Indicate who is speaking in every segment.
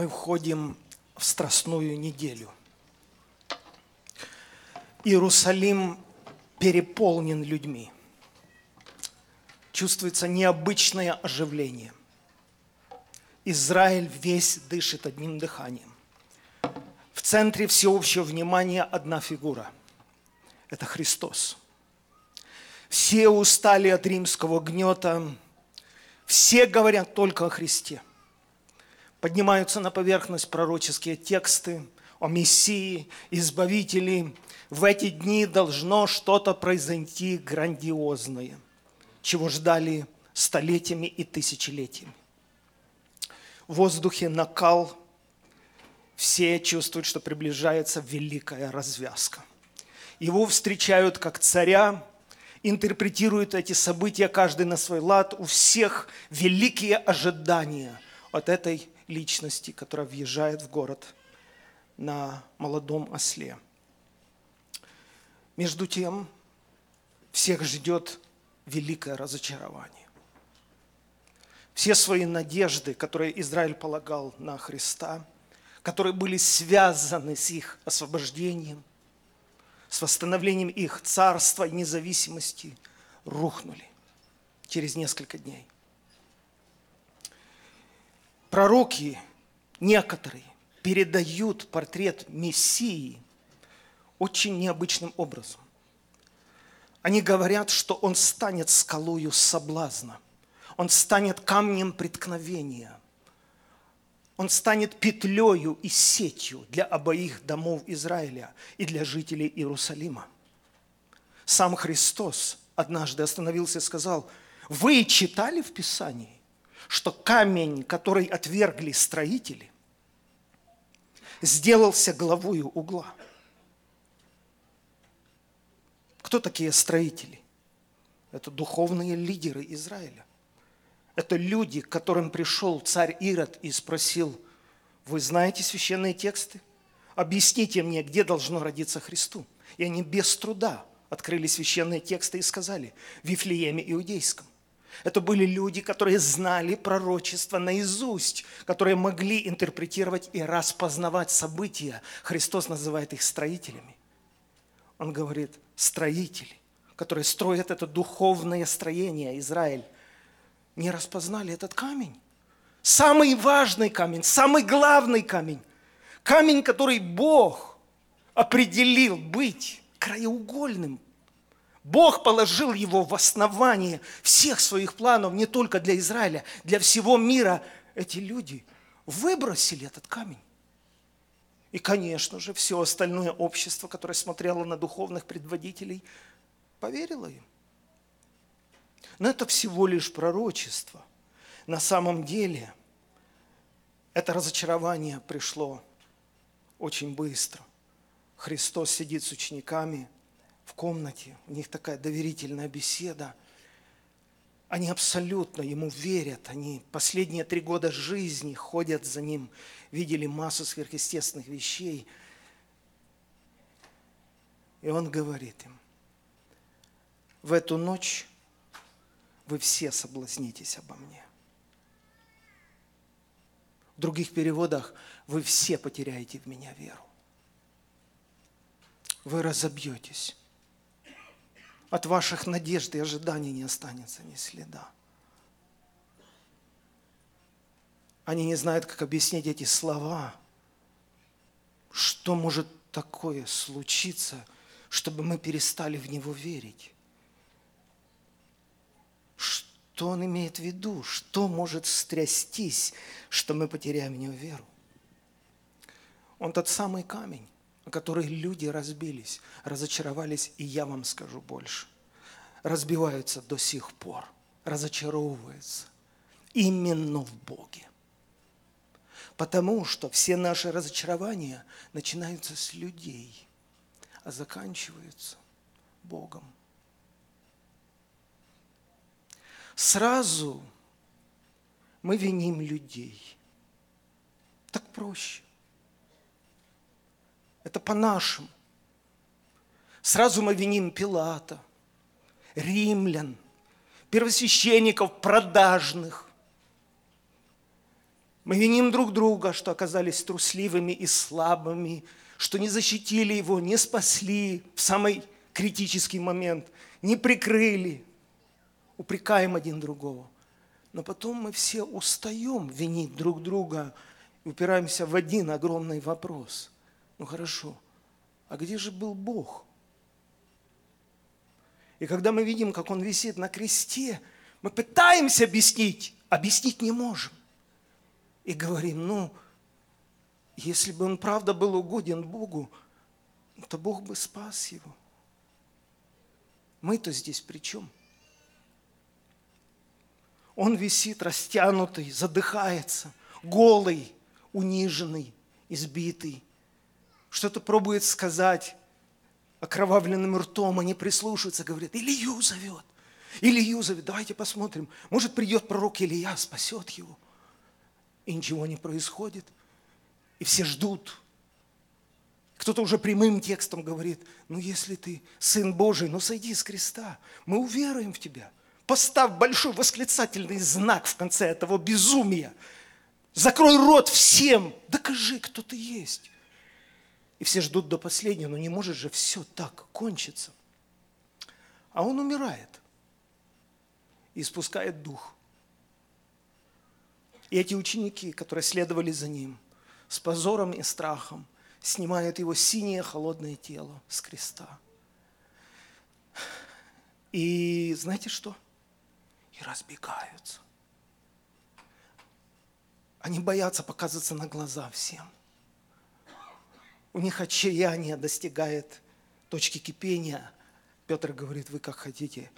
Speaker 1: мы входим в Страстную неделю. Иерусалим переполнен людьми. Чувствуется необычное оживление. Израиль весь дышит одним дыханием. В центре всеобщего внимания одна фигура. Это Христос. Все устали от римского гнета. Все говорят только о Христе – поднимаются на поверхность пророческие тексты о Мессии, Избавителе. В эти дни должно что-то произойти грандиозное, чего ждали столетиями и тысячелетиями. В воздухе накал, все чувствуют, что приближается великая развязка. Его встречают как царя, интерпретируют эти события каждый на свой лад. У всех великие ожидания от этой личности, которая въезжает в город на молодом осле. Между тем, всех ждет великое разочарование. Все свои надежды, которые Израиль полагал на Христа, которые были связаны с их освобождением, с восстановлением их царства и независимости, рухнули через несколько дней – пророки некоторые передают портрет Мессии очень необычным образом. Они говорят, что он станет скалою соблазна, он станет камнем преткновения, он станет петлею и сетью для обоих домов Израиля и для жителей Иерусалима. Сам Христос однажды остановился и сказал, вы читали в Писании, что камень, который отвергли строители, сделался главою угла. Кто такие строители? Это духовные лидеры Израиля. Это люди, к которым пришел царь Ирод и спросил, вы знаете священные тексты? Объясните мне, где должно родиться Христу. И они без труда открыли священные тексты и сказали, в Вифлееме Иудейском. Это были люди, которые знали пророчество наизусть, которые могли интерпретировать и распознавать события. Христос называет их строителями. Он говорит, строители, которые строят это духовное строение, Израиль, не распознали этот камень. Самый важный камень, самый главный камень. Камень, который Бог определил быть краеугольным Бог положил его в основание всех своих планов, не только для Израиля, для всего мира. Эти люди выбросили этот камень. И, конечно же, все остальное общество, которое смотрело на духовных предводителей, поверило им. Но это всего лишь пророчество. На самом деле, это разочарование пришло очень быстро. Христос сидит с учениками – в комнате, у них такая доверительная беседа. Они абсолютно ему верят, они последние три года жизни ходят за ним, видели массу сверхъестественных вещей. И он говорит им, в эту ночь вы все соблазнитесь обо мне. В других переводах вы все потеряете в меня веру. Вы разобьетесь от ваших надежд и ожиданий не останется ни следа. Они не знают, как объяснить эти слова. Что может такое случиться, чтобы мы перестали в Него верить? Что Он имеет в виду? Что может стрястись, что мы потеряем в Него веру? Он тот самый камень, о которых люди разбились, разочаровались, и я вам скажу больше. Разбиваются до сих пор, разочаровываются именно в Боге. Потому что все наши разочарования начинаются с людей, а заканчиваются Богом. Сразу мы виним людей. Так проще. Это по-нашему. Сразу мы виним Пилата, римлян, первосвященников продажных. Мы виним друг друга, что оказались трусливыми и слабыми, что не защитили его, не спасли в самый критический момент, не прикрыли. Упрекаем один другого. Но потом мы все устаем винить друг друга и упираемся в один огромный вопрос. Ну хорошо, а где же был Бог? И когда мы видим, как Он висит на кресте, мы пытаемся объяснить, объяснить не можем. И говорим, ну, если бы он правда был угоден Богу, то Бог бы спас его. Мы-то здесь при чем? Он висит растянутый, задыхается, голый, униженный, избитый. Что-то пробует сказать окровавленным ртом, они прислушиваются, говорят, Илью зовет. Илью зовет, давайте посмотрим. Может, придет пророк Илья, спасет его. И ничего не происходит. И все ждут. Кто-то уже прямым текстом говорит, ну если ты Сын Божий, ну сойди с креста. Мы уверуем в тебя. Поставь большой восклицательный знак в конце этого безумия. Закрой рот всем. Докажи, кто ты есть. И все ждут до последнего, но не может же все так кончиться. А он умирает и спускает дух. И эти ученики, которые следовали за ним, с позором и страхом, снимают его синее холодное тело с креста. И знаете что? И разбегаются. Они боятся показываться на глаза всем. У них отчаяние достигает точки кипения. Петр говорит, вы как хотите,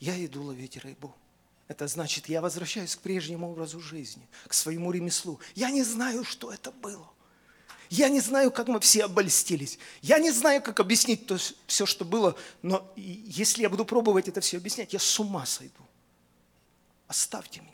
Speaker 1: я иду ловить рыбу. Это значит, я возвращаюсь к прежнему образу жизни, к своему ремеслу. Я не знаю, что это было. Я не знаю, как мы все обольстились. Я не знаю, как объяснить то, все, что было. Но если я буду пробовать это все объяснять, я с ума сойду. Оставьте меня.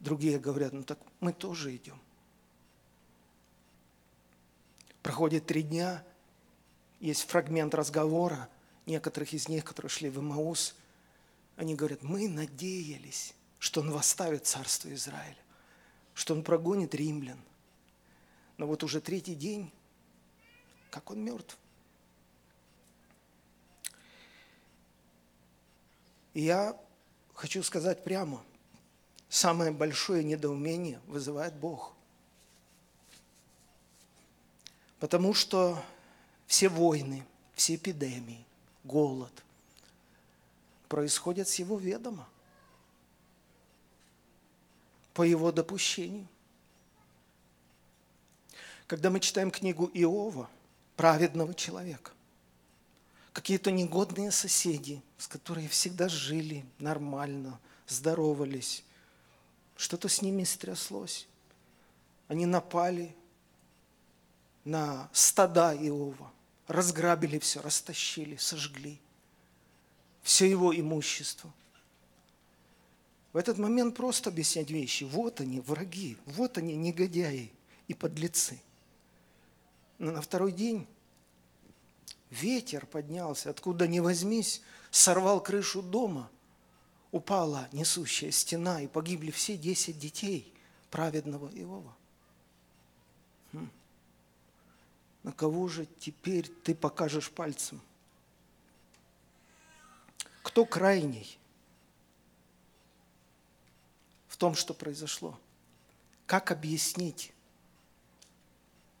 Speaker 1: Другие говорят, ну так мы тоже идем. Проходит три дня, есть фрагмент разговора некоторых из них, которые шли в Имаус – они говорят, мы надеялись, что он восставит царство Израиля, что он прогонит римлян. Но вот уже третий день, как он мертв. И я хочу сказать прямо, самое большое недоумение вызывает Бог. Потому что все войны, все эпидемии, голод, происходят с его ведома, по его допущению. Когда мы читаем книгу Иова, праведного человека, какие-то негодные соседи, с которыми всегда жили нормально, здоровались, что-то с ними стряслось. Они напали на стада Иова, разграбили все, растащили, сожгли все его имущество. В этот момент просто объяснять вещи. Вот они, враги, вот они, негодяи и подлецы. Но на второй день ветер поднялся, откуда ни возьмись, сорвал крышу дома, упала несущая стена, и погибли все десять детей праведного Иова. На кого же теперь ты покажешь пальцем? Кто крайний в том, что произошло? Как объяснить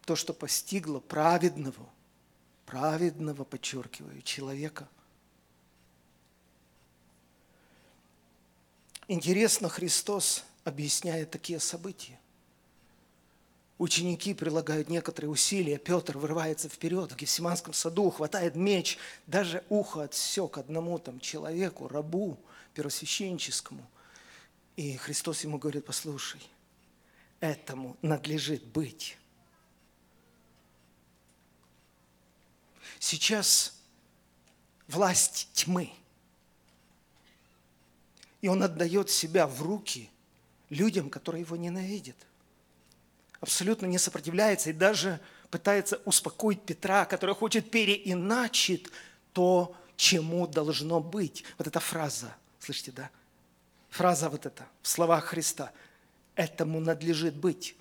Speaker 1: то, что постигло праведного, праведного, подчеркиваю, человека? Интересно, Христос объясняет такие события. Ученики прилагают некоторые усилия. Петр вырывается вперед в Гефсиманском саду, хватает меч, даже ухо отсек одному там человеку, рабу первосвященческому. И Христос ему говорит, послушай, этому надлежит быть. Сейчас власть тьмы. И он отдает себя в руки людям, которые его ненавидят абсолютно не сопротивляется и даже пытается успокоить Петра, который хочет переиначить то, чему должно быть. Вот эта фраза, слышите, да? Фраза вот эта в словах Христа. этому надлежит быть.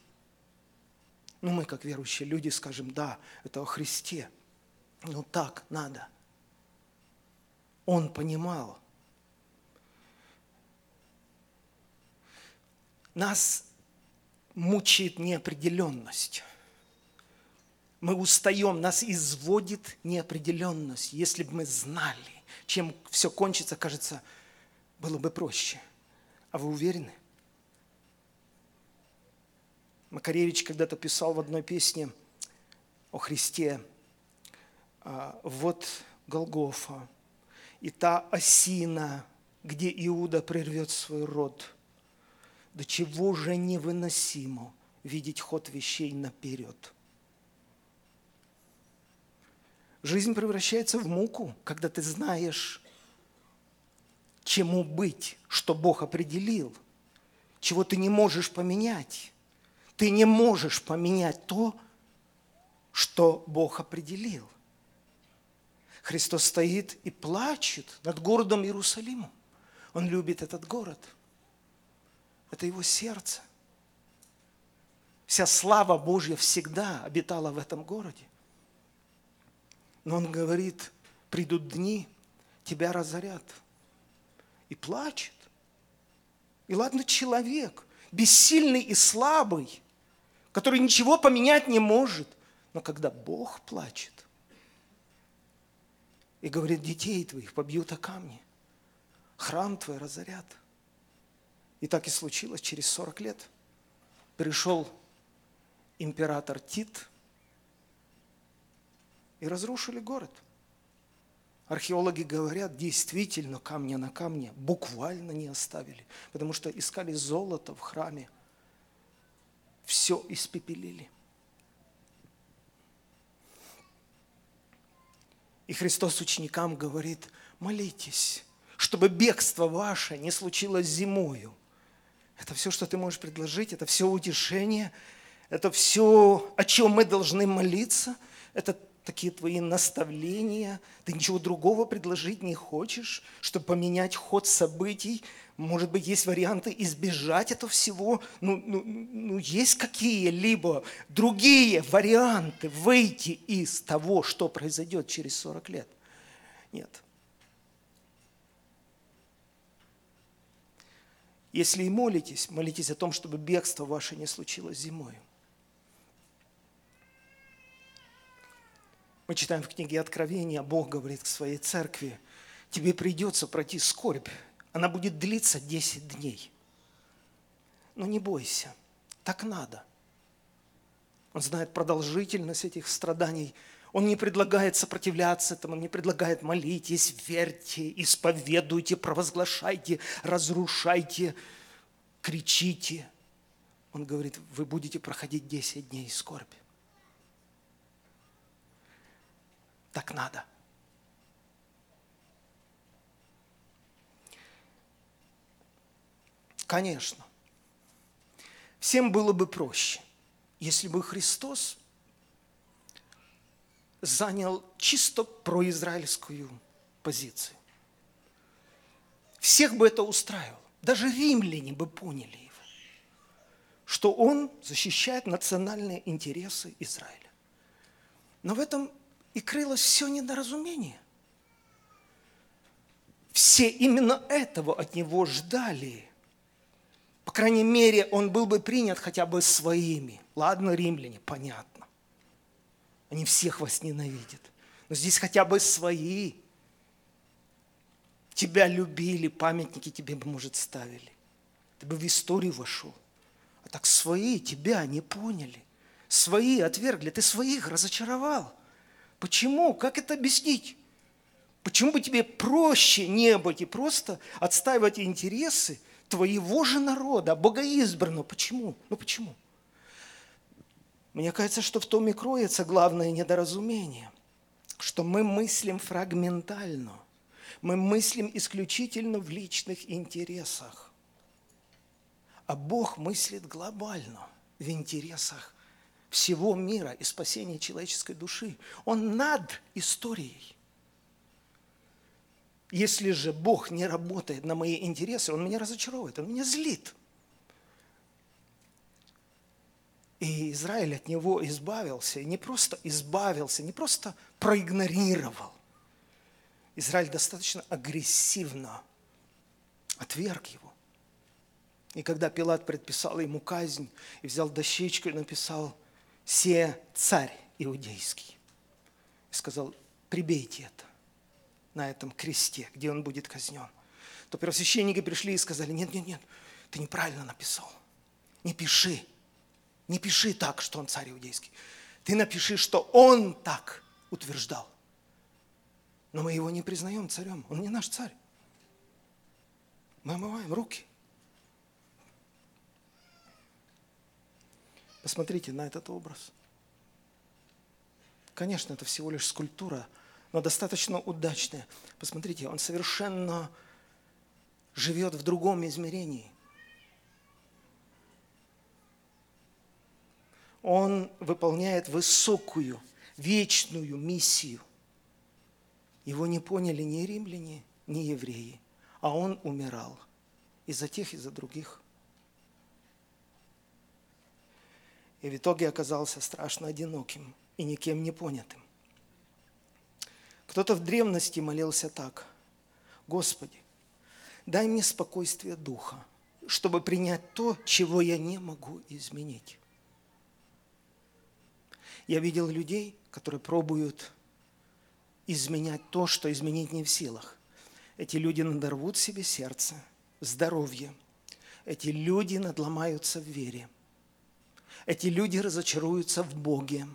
Speaker 1: Ну, мы, как верующие люди, скажем, да, это о Христе. Ну, так надо. Он понимал. Нас мучает неопределенность. Мы устаем, нас изводит неопределенность. Если бы мы знали, чем все кончится, кажется, было бы проще. А вы уверены? Макаревич когда-то писал в одной песне о Христе, а, вот Голгофа, и та осина, где Иуда прервет свой род. До чего же невыносимо видеть ход вещей наперед. Жизнь превращается в муку, когда ты знаешь, чему быть, что Бог определил, чего ты не можешь поменять. Ты не можешь поменять то, что Бог определил. Христос стоит и плачет над городом Иерусалимом. Он любит этот город. Это его сердце. Вся слава Божья всегда обитала в этом городе. Но он говорит, придут дни, тебя разорят. И плачет. И ладно, человек, бессильный и слабый, который ничего поменять не может. Но когда Бог плачет и говорит, детей твоих побьют о камни, храм твой разорят. И так и случилось через 40 лет. Пришел император Тит и разрушили город. Археологи говорят, действительно, камня на камне буквально не оставили, потому что искали золото в храме – все испепелили. И Христос ученикам говорит, молитесь, чтобы бегство ваше не случилось зимою. Это все, что ты можешь предложить, это все утешение, это все, о чем мы должны молиться, это такие твои наставления, ты ничего другого предложить не хочешь, чтобы поменять ход событий, может быть, есть варианты избежать этого всего, ну, ну, ну есть какие-либо другие варианты выйти из того, что произойдет через 40 лет? Нет. Если и молитесь, молитесь о том, чтобы бегство ваше не случилось зимой. Мы читаем в книге Откровения, Бог говорит к своей церкви, тебе придется пройти скорбь, она будет длиться 10 дней. Но не бойся, так надо. Он знает продолжительность этих страданий. Он не предлагает сопротивляться этому, он не предлагает молитесь, верьте, исповедуйте, провозглашайте, разрушайте, кричите. Он говорит, вы будете проходить 10 дней скорби. Так надо. Конечно. Всем было бы проще, если бы Христос занял чисто произраильскую позицию. Всех бы это устраивало. Даже римляне бы поняли его, что он защищает национальные интересы Израиля. Но в этом и крылось все недоразумение. Все именно этого от него ждали. По крайней мере, он был бы принят хотя бы своими. Ладно, римляне, понятно. Они всех вас ненавидят. Но здесь хотя бы свои. Тебя любили, памятники тебе, может, ставили. Ты бы в историю вошел. А так свои тебя не поняли. Свои отвергли. Ты своих разочаровал. Почему? Как это объяснить? Почему бы тебе проще не быть и просто отстаивать интересы твоего же народа, богоизбранного? Почему? Ну почему? Мне кажется, что в том и кроется главное недоразумение, что мы мыслим фрагментально, мы мыслим исключительно в личных интересах, а Бог мыслит глобально в интересах всего мира и спасения человеческой души. Он над историей. Если же Бог не работает на мои интересы, Он меня разочаровывает, Он меня злит. И Израиль от него избавился, и не просто избавился, не просто проигнорировал. Израиль достаточно агрессивно отверг его. И когда Пилат предписал ему казнь, и взял дощечку и написал «Се царь иудейский», и сказал «Прибейте это на этом кресте, где он будет казнен», то первосвященники пришли и сказали «Нет, нет, нет, ты неправильно написал, не пиши, не пиши так, что он царь иудейский. Ты напиши, что он так утверждал. Но мы его не признаем царем. Он не наш царь. Мы омываем руки. Посмотрите на этот образ. Конечно, это всего лишь скульптура, но достаточно удачная. Посмотрите, он совершенно живет в другом измерении. Он выполняет высокую, вечную миссию. Его не поняли ни римляне, ни евреи, а он умирал и за тех, и за других. И в итоге оказался страшно одиноким и никем не понятым. Кто-то в древности молился так. Господи, дай мне спокойствие духа, чтобы принять то, чего я не могу изменить. Я видел людей, которые пробуют изменять то, что изменить не в силах. Эти люди надорвут себе сердце, здоровье. Эти люди надломаются в вере. Эти люди разочаруются в Боге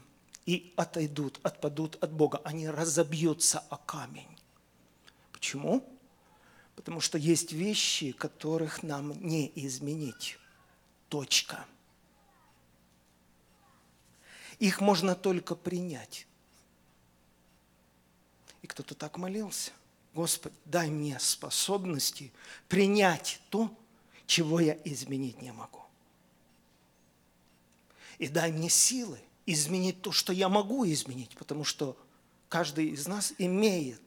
Speaker 1: и отойдут, отпадут от Бога. Они разобьются о камень. Почему? Потому что есть вещи, которых нам не изменить. Точка. Их можно только принять. И кто-то так молился. Господи, дай мне способности принять то, чего я изменить не могу. И дай мне силы изменить то, что я могу изменить, потому что каждый из нас имеет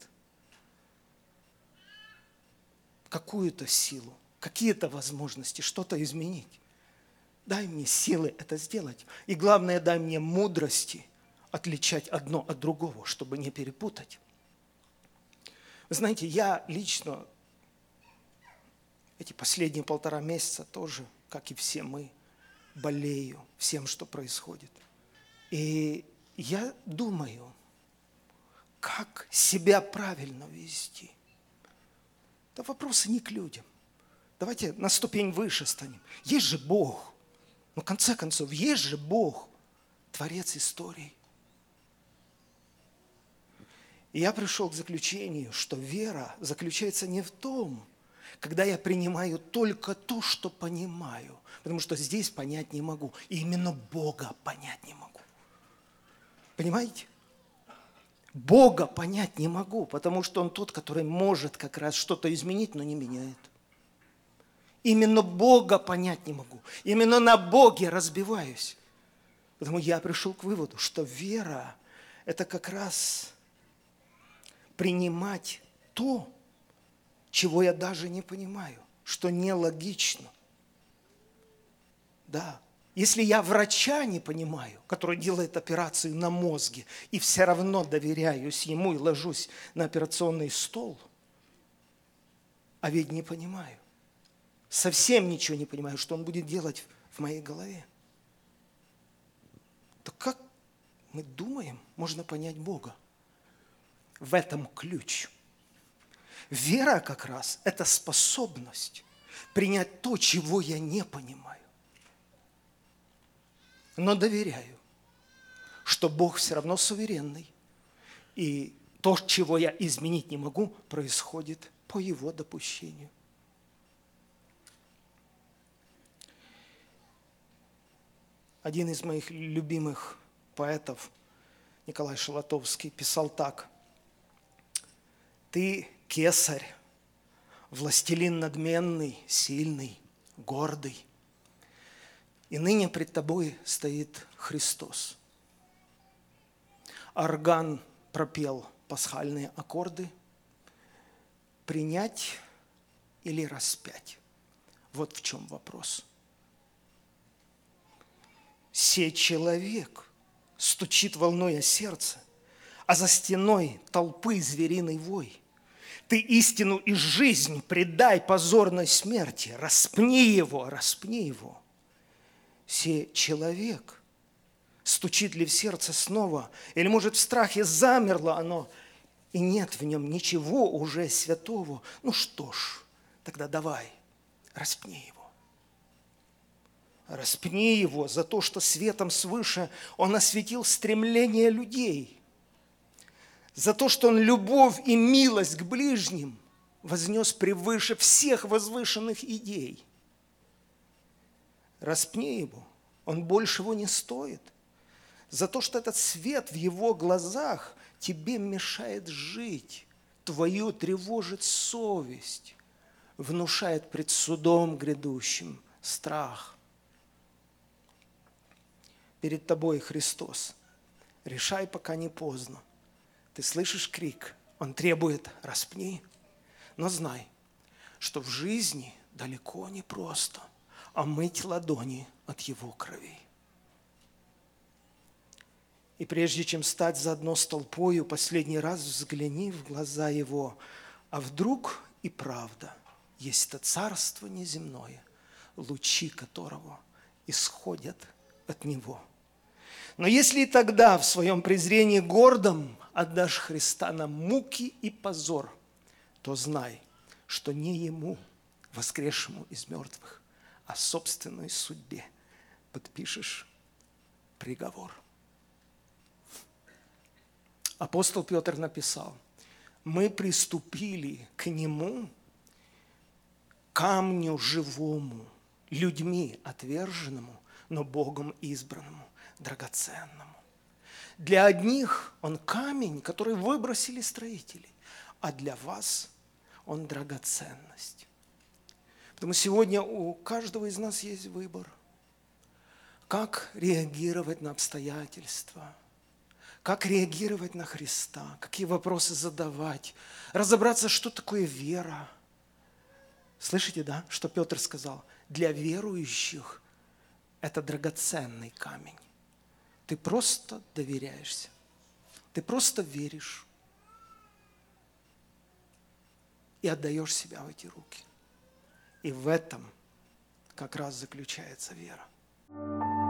Speaker 1: какую-то силу, какие-то возможности что-то изменить. Дай мне силы это сделать. И главное, дай мне мудрости отличать одно от другого, чтобы не перепутать. Вы знаете, я лично эти последние полтора месяца тоже, как и все мы, болею всем, что происходит. И я думаю, как себя правильно вести. Это вопросы не к людям. Давайте на ступень выше станем. Есть же Бог. Но в конце концов, есть же Бог, Творец истории. И я пришел к заключению, что вера заключается не в том, когда я принимаю только то, что понимаю, потому что здесь понять не могу. И именно Бога понять не могу. Понимаете? Бога понять не могу, потому что Он тот, который может как раз что-то изменить, но не меняет. Именно Бога понять не могу. Именно на Боге разбиваюсь. Потому я пришел к выводу, что вера – это как раз принимать то, чего я даже не понимаю, что нелогично. Да, если я врача не понимаю, который делает операцию на мозге, и все равно доверяюсь ему и ложусь на операционный стол, а ведь не понимаю, совсем ничего не понимаю, что он будет делать в моей голове. То как мы думаем, можно понять Бога? В этом ключ. Вера как раз – это способность принять то, чего я не понимаю. Но доверяю, что Бог все равно суверенный. И то, чего я изменить не могу, происходит по Его допущению – Один из моих любимых поэтов, Николай Шалатовский, писал так. «Ты кесарь, властелин надменный, сильный, гордый, и ныне пред тобой стоит Христос. Орган пропел пасхальные аккорды. Принять или распять? Вот в чем вопрос – Сей человек стучит волной о сердце, а за стеной толпы звериный вой. Ты истину и жизнь предай позорной смерти, распни его, распни его. Сей человек стучит ли в сердце снова, или, может, в страхе замерло оно, и нет в нем ничего уже святого. Ну что ж, тогда давай, распни его. Распни его за то, что светом свыше он осветил стремление людей, за то, что он любовь и милость к ближним вознес превыше всех возвышенных идей. Распни его, он большего не стоит, за то, что этот свет в его глазах тебе мешает жить, твою тревожит совесть, внушает пред судом грядущим страх – перед тобой Христос. Решай, пока не поздно. Ты слышишь крик, он требует «распни». Но знай, что в жизни далеко не просто омыть ладони от его крови. И прежде чем стать заодно с толпою, последний раз взгляни в глаза его, а вдруг и правда есть это царство неземное, лучи которого исходят от него – но если и тогда в своем презрении гордом отдашь Христа на муки и позор, то знай, что не Ему, воскресшему из мертвых, а собственной судьбе подпишешь приговор. Апостол Петр написал, мы приступили к Нему, камню живому, людьми отверженному, но Богом избранному драгоценному. Для одних он камень, который выбросили строители, а для вас он драгоценность. Потому сегодня у каждого из нас есть выбор. Как реагировать на обстоятельства, как реагировать на Христа, какие вопросы задавать, разобраться, что такое вера. Слышите, да, что Петр сказал? Для верующих это драгоценный камень. Ты просто доверяешься. Ты просто веришь. И отдаешь себя в эти руки. И в этом как раз заключается вера.